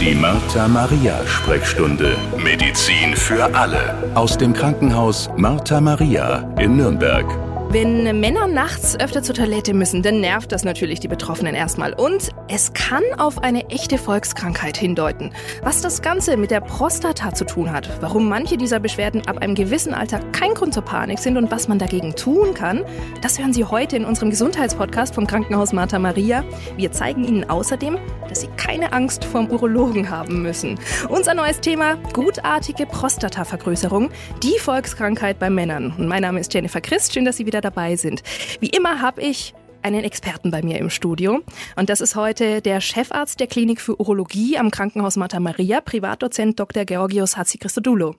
Die Martha Maria Sprechstunde. Medizin für alle. Aus dem Krankenhaus Martha Maria in Nürnberg. Wenn Männer nachts öfter zur Toilette müssen, dann nervt das natürlich die Betroffenen erstmal. Und es kann auf eine echte Volkskrankheit hindeuten. Was das Ganze mit der Prostata zu tun hat, warum manche dieser Beschwerden ab einem gewissen Alter kein Grund zur Panik sind und was man dagegen tun kann, das hören Sie heute in unserem Gesundheitspodcast vom Krankenhaus Martha Maria. Wir zeigen Ihnen außerdem, dass Sie keine Angst vorm Urologen haben müssen. Unser neues Thema, gutartige Prostatavergrößerung, die Volkskrankheit bei Männern. Und mein Name ist Jennifer Christ, schön, dass Sie wieder wieder dabei sind. Wie immer habe ich einen Experten bei mir im Studio. Und das ist heute der Chefarzt der Klinik für Urologie am Krankenhaus Martha Maria, Privatdozent Dr. Georgios Hatzichristodoulou.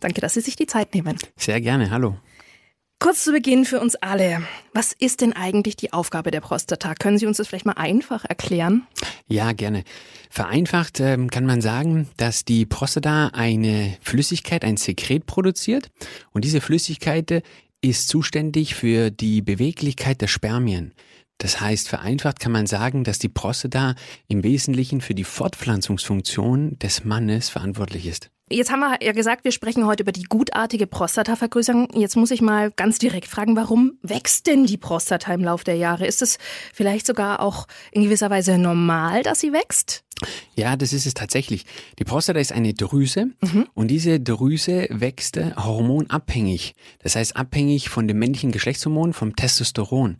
Danke, dass Sie sich die Zeit nehmen. Sehr gerne, hallo. Kurz zu Beginn für uns alle. Was ist denn eigentlich die Aufgabe der Prostata? Können Sie uns das vielleicht mal einfach erklären? Ja, gerne. Vereinfacht ähm, kann man sagen, dass die Prostata eine Flüssigkeit, ein Sekret produziert und diese Flüssigkeit ist zuständig für die Beweglichkeit der Spermien. Das heißt, vereinfacht kann man sagen, dass die Prostata im Wesentlichen für die Fortpflanzungsfunktion des Mannes verantwortlich ist. Jetzt haben wir ja gesagt, wir sprechen heute über die gutartige Prostatavergrößerung. Jetzt muss ich mal ganz direkt fragen, warum wächst denn die Prostata im Laufe der Jahre? Ist es vielleicht sogar auch in gewisser Weise normal, dass sie wächst? Ja, das ist es tatsächlich. Die Prostata ist eine Drüse mhm. und diese Drüse wächst hormonabhängig. Das heißt abhängig von dem männlichen Geschlechtshormon, vom Testosteron.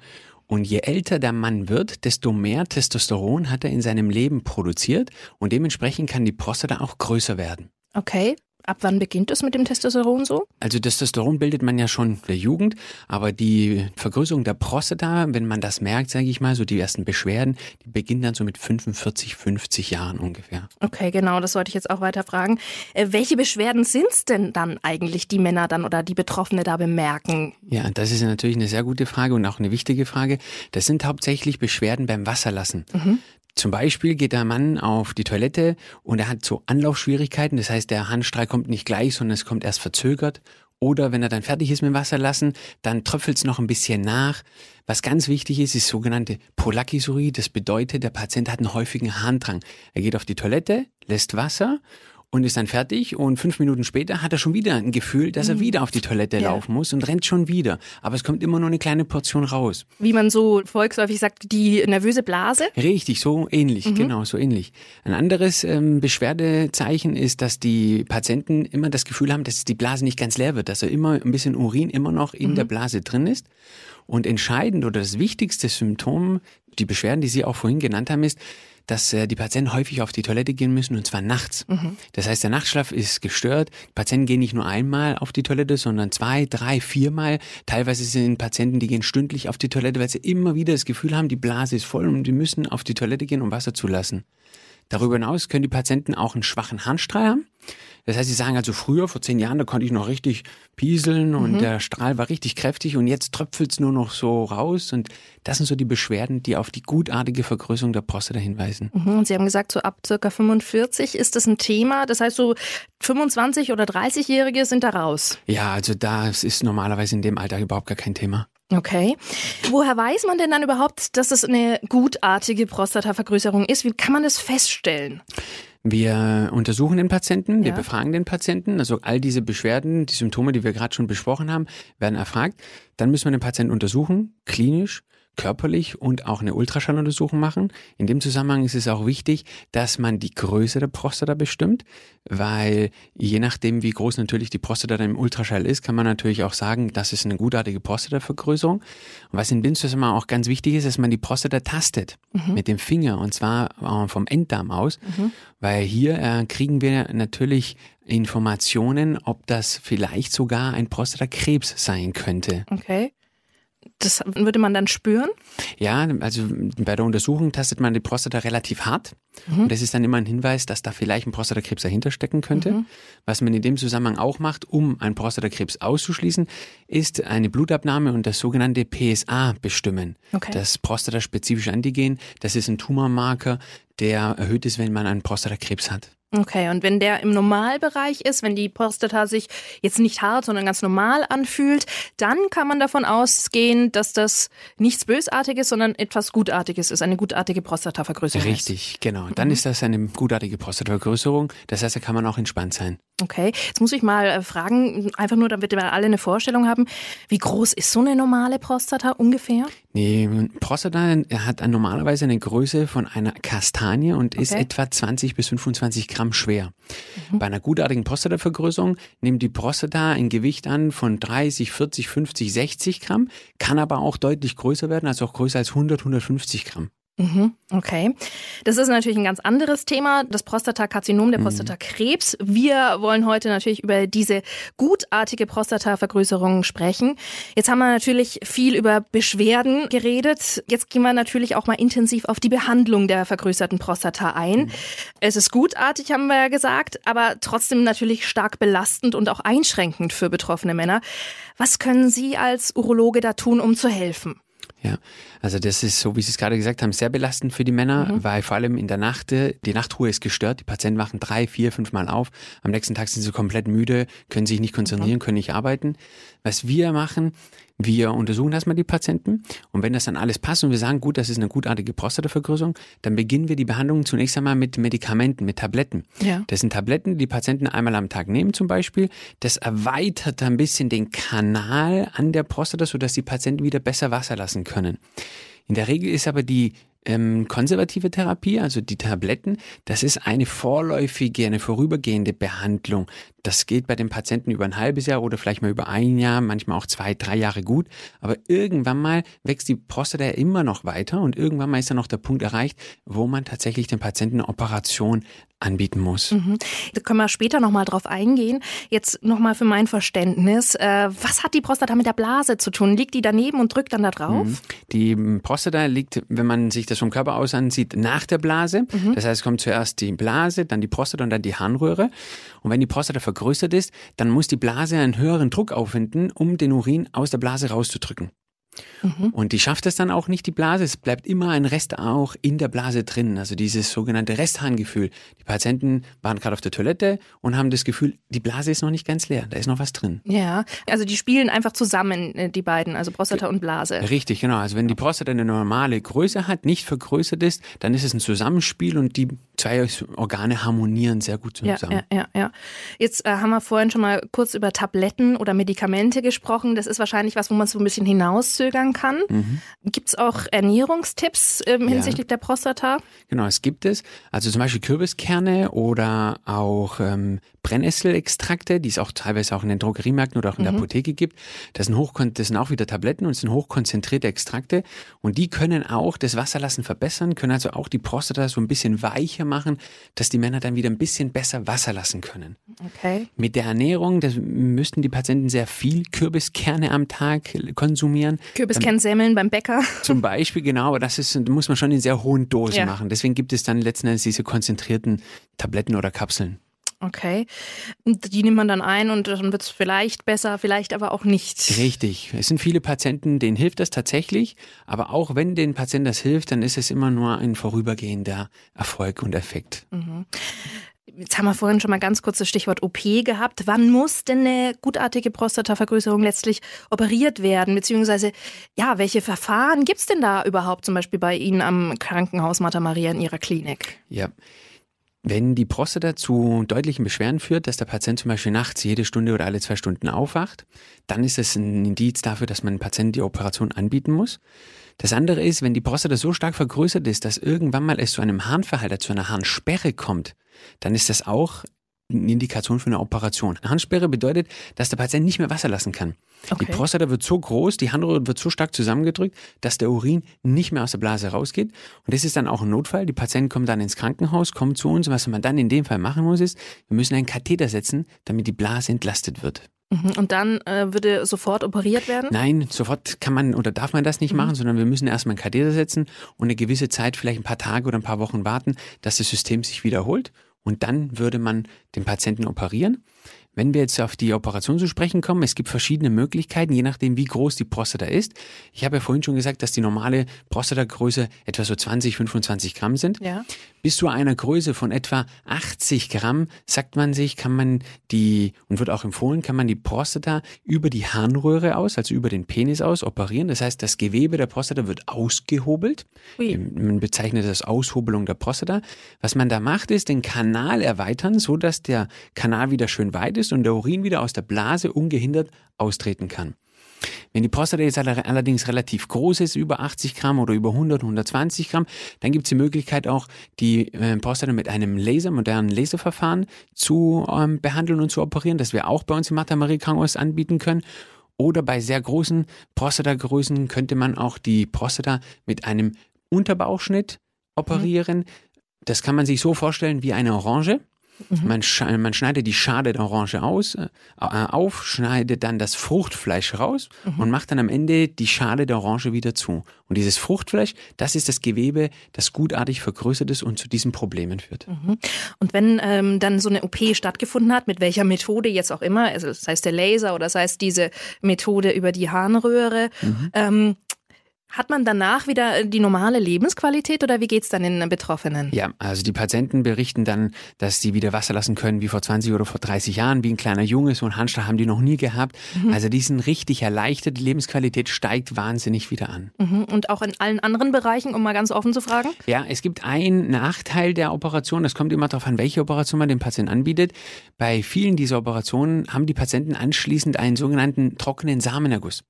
Und je älter der Mann wird, desto mehr Testosteron hat er in seinem Leben produziert und dementsprechend kann die Prostata auch größer werden. Okay. Ab wann beginnt es mit dem Testosteron so? Also Testosteron bildet man ja schon in der Jugend, aber die Vergrößerung der Prostata, wenn man das merkt, sage ich mal, so die ersten Beschwerden, die beginnen dann so mit 45, 50 Jahren ungefähr. Okay, genau, das wollte ich jetzt auch weiter fragen. Äh, welche Beschwerden sind es denn dann eigentlich, die Männer dann oder die Betroffene da bemerken? Ja, das ist natürlich eine sehr gute Frage und auch eine wichtige Frage. Das sind hauptsächlich Beschwerden beim Wasserlassen. Mhm. Zum Beispiel geht der Mann auf die Toilette und er hat so Anlaufschwierigkeiten. Das heißt, der Handstrahl kommt nicht gleich, sondern es kommt erst verzögert. Oder wenn er dann fertig ist mit dem Wasserlassen, dann tröpfelt es noch ein bisschen nach. Was ganz wichtig ist, ist sogenannte Polakisurie. Das bedeutet, der Patient hat einen häufigen Harndrang. Er geht auf die Toilette, lässt Wasser und ist dann fertig und fünf Minuten später hat er schon wieder ein Gefühl, dass er mhm. wieder auf die Toilette ja. laufen muss und rennt schon wieder. Aber es kommt immer nur eine kleine Portion raus. Wie man so volksläufig sagt, die nervöse Blase? Richtig, so ähnlich, mhm. genau, so ähnlich. Ein anderes ähm, Beschwerdezeichen ist, dass die Patienten immer das Gefühl haben, dass die Blase nicht ganz leer wird, dass er immer ein bisschen Urin immer noch in mhm. der Blase drin ist. Und entscheidend oder das wichtigste Symptom, die Beschwerden, die Sie auch vorhin genannt haben, ist, dass äh, die Patienten häufig auf die Toilette gehen müssen und zwar nachts. Mhm. Das heißt, der Nachtschlaf ist gestört. Die Patienten gehen nicht nur einmal auf die Toilette, sondern zwei, drei, viermal. Teilweise sind Patienten, die gehen stündlich auf die Toilette, weil sie immer wieder das Gefühl haben, die Blase ist voll und die müssen auf die Toilette gehen, um Wasser zu lassen. Darüber hinaus können die Patienten auch einen schwachen Handstrahl haben. Das heißt, sie sagen also früher, vor zehn Jahren, da konnte ich noch richtig pieseln und mhm. der Strahl war richtig kräftig und jetzt tröpfelt es nur noch so raus. Und das sind so die Beschwerden, die auf die gutartige Vergrößerung der Prostata hinweisen. Mhm. Und Sie haben gesagt, so ab circa 45 ist das ein Thema. Das heißt, so 25 oder 30-Jährige sind da raus. Ja, also das ist normalerweise in dem Alter überhaupt gar kein Thema. Okay. Woher weiß man denn dann überhaupt, dass es eine gutartige Prostatavergrößerung ist? Wie kann man das feststellen? Wir untersuchen den Patienten, wir ja. befragen den Patienten, also all diese Beschwerden, die Symptome, die wir gerade schon besprochen haben, werden erfragt. Dann müssen wir den Patienten untersuchen, klinisch körperlich und auch eine Ultraschalluntersuchung machen. In dem Zusammenhang ist es auch wichtig, dass man die Größe der Prostata bestimmt, weil je nachdem, wie groß natürlich die Prostata im Ultraschall ist, kann man natürlich auch sagen, das ist eine gutartige Prostatavergrößerung. Und was in dem Zusammenhang auch ganz wichtig ist, dass man die Prostata tastet mhm. mit dem Finger und zwar äh, vom Enddarm aus, mhm. weil hier äh, kriegen wir natürlich Informationen, ob das vielleicht sogar ein Prostatakrebs sein könnte. Okay. Das würde man dann spüren? Ja, also bei der Untersuchung tastet man die Prostata relativ hart. Mhm. Und das ist dann immer ein Hinweis, dass da vielleicht ein Prostatakrebs dahinter stecken könnte. Mhm. Was man in dem Zusammenhang auch macht, um einen Prostatakrebs auszuschließen, ist eine Blutabnahme und das sogenannte PSA bestimmen. Okay. Das prostataspezifische Antigen, das ist ein Tumormarker, der erhöht ist, wenn man einen Prostatakrebs hat. Okay, und wenn der im Normalbereich ist, wenn die Prostata sich jetzt nicht hart, sondern ganz normal anfühlt, dann kann man davon ausgehen, dass das nichts Bösartiges, sondern etwas Gutartiges ist, eine gutartige Prostatavergrößerung. Richtig, ist. genau. Dann mhm. ist das eine gutartige Prostatavergrößerung. Das heißt, da kann man auch entspannt sein. Okay, jetzt muss ich mal äh, fragen, einfach nur, damit wir alle eine Vorstellung haben, wie groß ist so eine normale Prostata ungefähr? Nee, Prostata hat normalerweise eine Größe von einer Kastanie und okay. ist etwa 20 bis 25 Gramm schwer. Mhm. Bei einer gutartigen Prostatavergrößerung nimmt die Prostata ein Gewicht an von 30, 40, 50, 60 Gramm, kann aber auch deutlich größer werden, also auch größer als 100, 150 Gramm. Mhm, okay. Das ist natürlich ein ganz anderes Thema, das Prostatakarzinom, der mhm. Prostatakrebs. Wir wollen heute natürlich über diese gutartige Prostatavergrößerung sprechen. Jetzt haben wir natürlich viel über Beschwerden geredet. Jetzt gehen wir natürlich auch mal intensiv auf die Behandlung der vergrößerten Prostata ein. Mhm. Es ist gutartig, haben wir ja gesagt, aber trotzdem natürlich stark belastend und auch einschränkend für betroffene Männer. Was können Sie als Urologe da tun, um zu helfen? Ja, also das ist so, wie Sie es gerade gesagt haben, sehr belastend für die Männer, mhm. weil vor allem in der Nacht, äh, die Nachtruhe ist gestört. Die Patienten wachen drei, vier, fünf Mal auf. Am nächsten Tag sind sie komplett müde, können sich nicht konzentrieren, mhm. können nicht arbeiten. Was wir machen, wir untersuchen erstmal die Patienten und wenn das dann alles passt und wir sagen, gut, das ist eine gutartige Prostatavergrößerung, dann beginnen wir die Behandlung zunächst einmal mit Medikamenten, mit Tabletten. Ja. Das sind Tabletten, die die Patienten einmal am Tag nehmen zum Beispiel. Das erweitert ein bisschen den Kanal an der Prostata, sodass die Patienten wieder besser Wasser lassen können. In der Regel ist aber die ähm, konservative Therapie, also die Tabletten, das ist eine vorläufige, eine vorübergehende Behandlung. Das geht bei den Patienten über ein halbes Jahr oder vielleicht mal über ein Jahr, manchmal auch zwei, drei Jahre gut. Aber irgendwann mal wächst die Prostata immer noch weiter und irgendwann mal ist dann noch der Punkt erreicht, wo man tatsächlich den Patienten eine Operation anbieten muss. Mhm. Da können wir später nochmal drauf eingehen. Jetzt nochmal für mein Verständnis. Äh, was hat die Prostata mit der Blase zu tun? Liegt die daneben und drückt dann da drauf? Mhm. Die Prostata liegt, wenn man sich das vom Körper aus ansieht, nach der Blase. Mhm. Das heißt, es kommt zuerst die Blase, dann die Prostata und dann die Harnröhre. Und wenn die Prostata vergrößert ist, dann muss die Blase einen höheren Druck aufwenden, um den Urin aus der Blase rauszudrücken. Mhm. Und die schafft es dann auch nicht, die Blase. Es bleibt immer ein Rest auch in der Blase drin. Also dieses sogenannte Restharngefühl. Die Patienten waren gerade auf der Toilette und haben das Gefühl, die Blase ist noch nicht ganz leer. Da ist noch was drin. Ja, also die spielen einfach zusammen, äh, die beiden, also Prostata und Blase. Richtig, genau. Also wenn die Prostata eine normale Größe hat, nicht vergrößert ist, dann ist es ein Zusammenspiel und die zwei Organe harmonieren sehr gut zusammen. Ja, ja, ja. Jetzt äh, haben wir vorhin schon mal kurz über Tabletten oder Medikamente gesprochen. Das ist wahrscheinlich was, wo man so ein bisschen hinauszögern kann. Mhm. Gibt es auch Ernährungstipps ähm, hinsichtlich ja. der Prostata? Genau, es gibt es. Also zum Beispiel Kürbiskerne oder auch ähm, Brennnesselextrakte, die es auch teilweise auch in den Drogeriemärkten oder auch in der mhm. Apotheke gibt. Das sind, hochkon das sind auch wieder Tabletten und es sind hochkonzentrierte Extrakte und die können auch das Wasserlassen verbessern, können also auch die Prostata so ein bisschen weicher machen, dass die Männer dann wieder ein bisschen besser Wasser lassen können. Okay. Mit der Ernährung, das müssten die Patienten sehr viel Kürbiskerne am Tag konsumieren. Kürbiskernsemmeln beim Bäcker. Zum Beispiel, genau, aber das ist, muss man schon in sehr hohen Dosen ja. machen. Deswegen gibt es dann letzten Endes diese konzentrierten Tabletten oder Kapseln. Okay. Die nimmt man dann ein und dann wird es vielleicht besser, vielleicht aber auch nicht. Richtig. Es sind viele Patienten, denen hilft das tatsächlich. Aber auch wenn den Patienten das hilft, dann ist es immer nur ein vorübergehender Erfolg und Effekt. Mhm. Jetzt haben wir vorhin schon mal ganz kurz das Stichwort OP gehabt. Wann muss denn eine gutartige Prostatavergrößerung letztlich operiert werden? Beziehungsweise, ja, welche Verfahren gibt es denn da überhaupt zum Beispiel bei Ihnen am Krankenhaus Martha Maria in Ihrer Klinik? Ja, wenn die Prostata zu deutlichen Beschwerden führt, dass der Patient zum Beispiel nachts jede Stunde oder alle zwei Stunden aufwacht, dann ist es ein Indiz dafür, dass man dem Patienten die Operation anbieten muss. Das andere ist, wenn die Prostata so stark vergrößert ist, dass irgendwann mal es zu einem Harnverhalter, zu einer Harnsperre kommt, dann ist das auch eine Indikation für eine Operation. Eine Handsperre bedeutet, dass der Patient nicht mehr Wasser lassen kann. Okay. Die Prostata wird so groß, die Harnröhre wird so stark zusammengedrückt, dass der Urin nicht mehr aus der Blase rausgeht. Und das ist dann auch ein Notfall. Die Patienten kommen dann ins Krankenhaus, kommen zu uns. Was man dann in dem Fall machen muss, ist, wir müssen einen Katheter setzen, damit die Blase entlastet wird. Mhm. Und dann äh, würde sofort operiert werden? Nein, sofort kann man oder darf man das nicht mhm. machen, sondern wir müssen erstmal einen Katheter setzen und eine gewisse Zeit, vielleicht ein paar Tage oder ein paar Wochen warten, dass das System sich wiederholt und dann würde man den Patienten operieren. Wenn wir jetzt auf die Operation zu sprechen kommen, es gibt verschiedene Möglichkeiten, je nachdem, wie groß die Prostata ist. Ich habe ja vorhin schon gesagt, dass die normale Prostatagröße etwa so 20, 25 Gramm sind. Ja. Bis zu einer Größe von etwa 80 Gramm, sagt man sich, kann man die, und wird auch empfohlen, kann man die Prostata über die Harnröhre aus, also über den Penis aus, operieren. Das heißt, das Gewebe der Prostata wird ausgehobelt. Ui. Ähm, man bezeichnet das Aushobelung der Prostata. Was man da macht, ist den Kanal erweitern, so dass der Kanal wieder schön weit ist ist und der Urin wieder aus der Blase ungehindert austreten kann. Wenn die Prostata jetzt allerdings relativ groß ist, über 80 Gramm oder über 100, 120 Gramm, dann gibt es die Möglichkeit auch, die äh, Prostata mit einem Laser, modernen Laserverfahren zu ähm, behandeln und zu operieren, das wir auch bei uns im Martha Marie Krankenhaus anbieten können. Oder bei sehr großen Prostatagrößen könnte man auch die Prostata mit einem Unterbauchschnitt operieren. Mhm. Das kann man sich so vorstellen wie eine Orange. Mhm. Man, sch man, schneidet die Schale der Orange aus, äh, auf, schneidet dann das Fruchtfleisch raus mhm. und macht dann am Ende die Schale der Orange wieder zu. Und dieses Fruchtfleisch, das ist das Gewebe, das gutartig vergrößert ist und zu diesen Problemen führt. Mhm. Und wenn ähm, dann so eine OP stattgefunden hat, mit welcher Methode jetzt auch immer, also das heißt der Laser oder das heißt diese Methode über die Harnröhre, mhm. ähm, hat man danach wieder äh, die normale Lebensqualität oder wie geht es dann den Betroffenen? Ja, also die Patienten berichten dann, dass sie wieder Wasser lassen können wie vor 20 oder vor 30 Jahren, wie ein kleiner Junge. So einen Handschlag haben die noch nie gehabt. Mhm. Also die sind richtig erleichtert. Die Lebensqualität steigt wahnsinnig wieder an. Mhm. Und auch in allen anderen Bereichen, um mal ganz offen zu fragen? Ja, es gibt einen Nachteil der Operation. Das kommt immer darauf an, welche Operation man dem Patienten anbietet. Bei vielen dieser Operationen haben die Patienten anschließend einen sogenannten trockenen Samenerguss.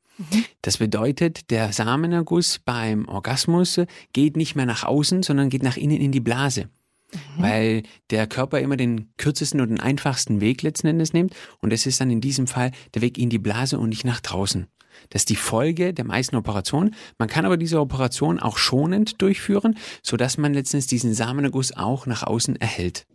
Das bedeutet, der Samenerguss beim Orgasmus geht nicht mehr nach außen, sondern geht nach innen in die Blase. Mhm. Weil der Körper immer den kürzesten und den einfachsten Weg letzten Endes nimmt. Und das ist dann in diesem Fall der Weg in die Blase und nicht nach draußen. Das ist die Folge der meisten Operationen. Man kann aber diese Operation auch schonend durchführen, sodass man letztens diesen Samenerguss auch nach außen erhält.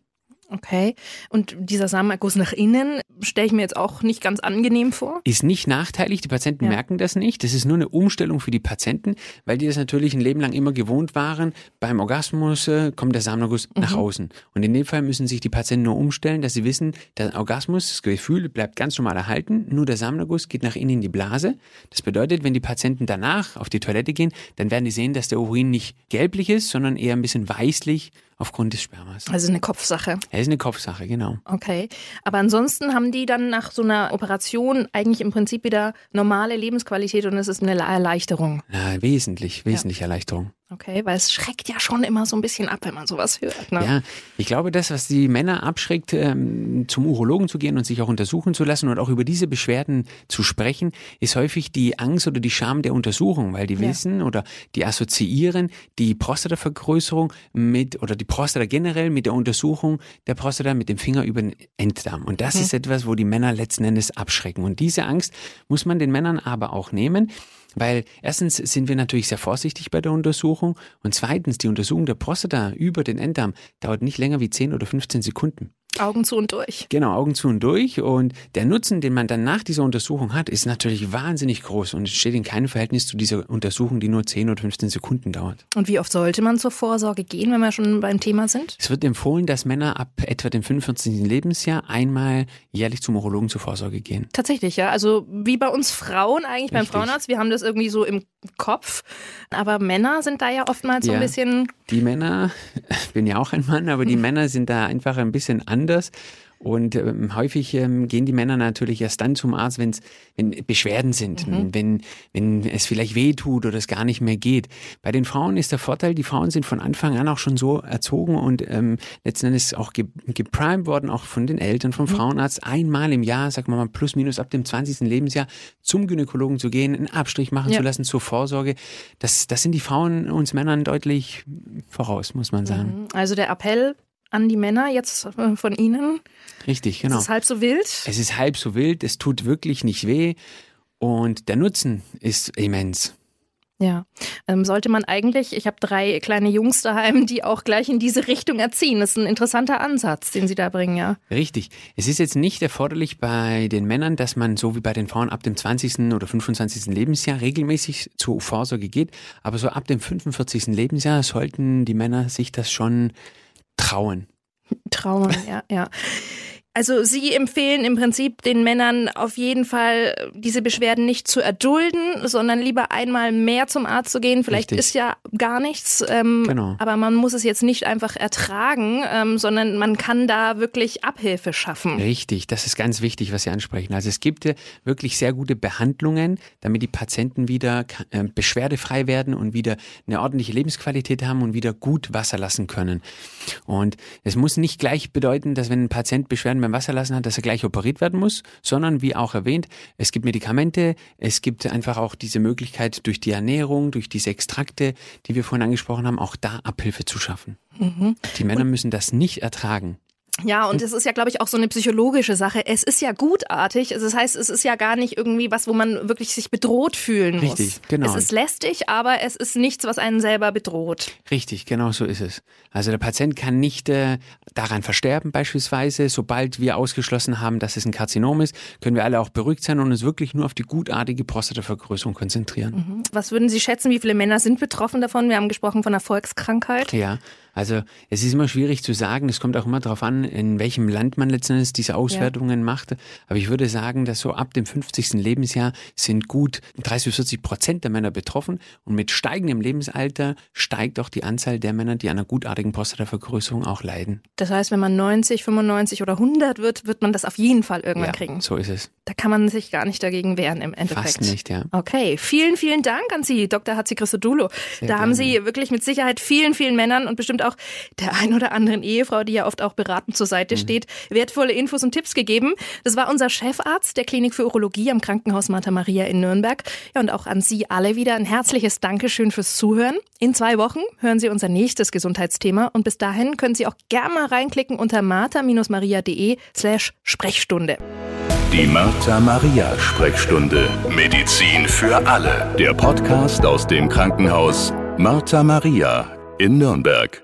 Okay. Und dieser Samenerguss nach innen stelle ich mir jetzt auch nicht ganz angenehm vor. Ist nicht nachteilig, die Patienten ja. merken das nicht. Das ist nur eine Umstellung für die Patienten, weil die das natürlich ein Leben lang immer gewohnt waren. Beim Orgasmus äh, kommt der Samenerguss mhm. nach außen. Und in dem Fall müssen sich die Patienten nur umstellen, dass sie wissen, der Orgasmus, das Gefühl bleibt ganz normal erhalten, nur der Samenerguss geht nach innen in die Blase. Das bedeutet, wenn die Patienten danach auf die Toilette gehen, dann werden die sehen, dass der Urin nicht gelblich ist, sondern eher ein bisschen weißlich aufgrund des Spermas. Also eine Kopfsache. Ja, ist eine Kopfsache, genau. Okay. Aber ansonsten haben die dann nach so einer Operation eigentlich im Prinzip wieder normale Lebensqualität und es ist eine Erleichterung. Ja, wesentlich, wesentlich ja. Erleichterung. Okay, weil es schreckt ja schon immer so ein bisschen ab, wenn man sowas hört. Ne? Ja, ich glaube, das, was die Männer abschreckt, ähm, zum Urologen zu gehen und sich auch untersuchen zu lassen und auch über diese Beschwerden zu sprechen, ist häufig die Angst oder die Scham der Untersuchung, weil die ja. wissen oder die assoziieren die Prostatavergrößerung mit oder die Prostata generell mit der Untersuchung der Prostata mit dem Finger über den Enddarm. Und das mhm. ist etwas, wo die Männer letzten Endes abschrecken. Und diese Angst muss man den Männern aber auch nehmen. Weil erstens sind wir natürlich sehr vorsichtig bei der Untersuchung und zweitens die Untersuchung der Prostata über den Enddarm dauert nicht länger wie 10 oder 15 Sekunden. Augen zu und durch. Genau, Augen zu und durch. Und der Nutzen, den man dann nach dieser Untersuchung hat, ist natürlich wahnsinnig groß und steht in keinem Verhältnis zu dieser Untersuchung, die nur 10 oder 15 Sekunden dauert. Und wie oft sollte man zur Vorsorge gehen, wenn wir schon beim Thema sind? Es wird empfohlen, dass Männer ab etwa dem 45. Lebensjahr einmal jährlich zum Urologen zur Vorsorge gehen. Tatsächlich, ja. Also wie bei uns Frauen eigentlich Richtig. beim Frauenarzt. Wir haben das irgendwie so im Kopf. Aber Männer sind da ja oftmals so ein bisschen. Die Männer, ich bin ja auch ein Mann, aber die hm. Männer sind da einfach ein bisschen anders. Und ähm, häufig ähm, gehen die Männer natürlich erst dann zum Arzt, wenn's, wenn Beschwerden sind, mhm. wenn, wenn es vielleicht weh tut oder es gar nicht mehr geht. Bei den Frauen ist der Vorteil, die Frauen sind von Anfang an auch schon so erzogen und ähm, letzten Endes auch ge geprimed worden, auch von den Eltern, vom mhm. Frauenarzt, einmal im Jahr, sagen wir mal plus minus ab dem 20. Lebensjahr, zum Gynäkologen zu gehen, einen Abstrich machen ja. zu lassen zur Vorsorge. Das, das sind die Frauen uns Männern deutlich voraus, muss man sagen. Mhm. Also der Appell an die Männer jetzt äh, von Ihnen. Richtig, genau. Es ist halb so wild. Es ist halb so wild, es tut wirklich nicht weh und der Nutzen ist immens. Ja, ähm, sollte man eigentlich, ich habe drei kleine Jungs daheim, die auch gleich in diese Richtung erziehen. Das ist ein interessanter Ansatz, den Sie da bringen, ja. Richtig. Es ist jetzt nicht erforderlich bei den Männern, dass man so wie bei den Frauen ab dem 20. oder 25. Lebensjahr regelmäßig zur Vorsorge geht, aber so ab dem 45. Lebensjahr sollten die Männer sich das schon trauen. Trauen, ja, ja. Also Sie empfehlen im Prinzip den Männern auf jeden Fall, diese Beschwerden nicht zu erdulden, sondern lieber einmal mehr zum Arzt zu gehen. Vielleicht Richtig. ist ja gar nichts, ähm, genau. aber man muss es jetzt nicht einfach ertragen, ähm, sondern man kann da wirklich Abhilfe schaffen. Richtig, das ist ganz wichtig, was Sie ansprechen. Also es gibt wirklich sehr gute Behandlungen, damit die Patienten wieder äh, beschwerdefrei werden und wieder eine ordentliche Lebensqualität haben und wieder gut Wasser lassen können. Und es muss nicht gleich bedeuten, dass wenn ein Patient Beschwerden beim Wasser lassen hat, dass er gleich operiert werden muss, sondern wie auch erwähnt, es gibt Medikamente, es gibt einfach auch diese Möglichkeit durch die Ernährung, durch diese Extrakte, die wir vorhin angesprochen haben, auch da Abhilfe zu schaffen. Mhm. Die Männer müssen das nicht ertragen. Ja, und es ist ja, glaube ich, auch so eine psychologische Sache. Es ist ja gutartig. Also das heißt, es ist ja gar nicht irgendwie was, wo man wirklich sich bedroht fühlen muss. Richtig, genau. Es ist lästig, aber es ist nichts, was einen selber bedroht. Richtig, genau so ist es. Also der Patient kann nicht äh, daran versterben beispielsweise. Sobald wir ausgeschlossen haben, dass es ein Karzinom ist, können wir alle auch beruhigt sein und uns wirklich nur auf die gutartige Prostatavergrößerung konzentrieren. Mhm. Was würden Sie schätzen, wie viele Männer sind betroffen davon? Wir haben gesprochen von einer Volkskrankheit. Ja, also es ist immer schwierig zu sagen, es kommt auch immer darauf an, in welchem Land man letztendlich diese Auswertungen ja. macht. Aber ich würde sagen, dass so ab dem 50. Lebensjahr sind gut 30 bis 40 Prozent der Männer betroffen und mit steigendem Lebensalter steigt auch die Anzahl der Männer, die an einer gutartigen Prostatavergrößerung auch leiden. Das heißt, wenn man 90, 95 oder 100 wird, wird man das auf jeden Fall irgendwann ja, kriegen. so ist es. Da kann man sich gar nicht dagegen wehren im Endeffekt. Fast nicht, ja. Okay, vielen, vielen Dank an Sie, Dr. Hatzi Christodulo. Da gerne. haben Sie wirklich mit Sicherheit vielen, vielen Männern und bestimmt auch der ein oder anderen Ehefrau, die ja oft auch beratend zur Seite mhm. steht, wertvolle Infos und Tipps gegeben. Das war unser Chefarzt der Klinik für Urologie am Krankenhaus Martha Maria in Nürnberg. Ja, und auch an Sie alle wieder ein herzliches Dankeschön fürs Zuhören. In zwei Wochen hören Sie unser nächstes Gesundheitsthema und bis dahin können Sie auch gerne mal reinklicken unter martha-maria.de slash Sprechstunde. Die Martha Maria Sprechstunde. Medizin für alle. Der Podcast aus dem Krankenhaus Martha Maria in Nürnberg.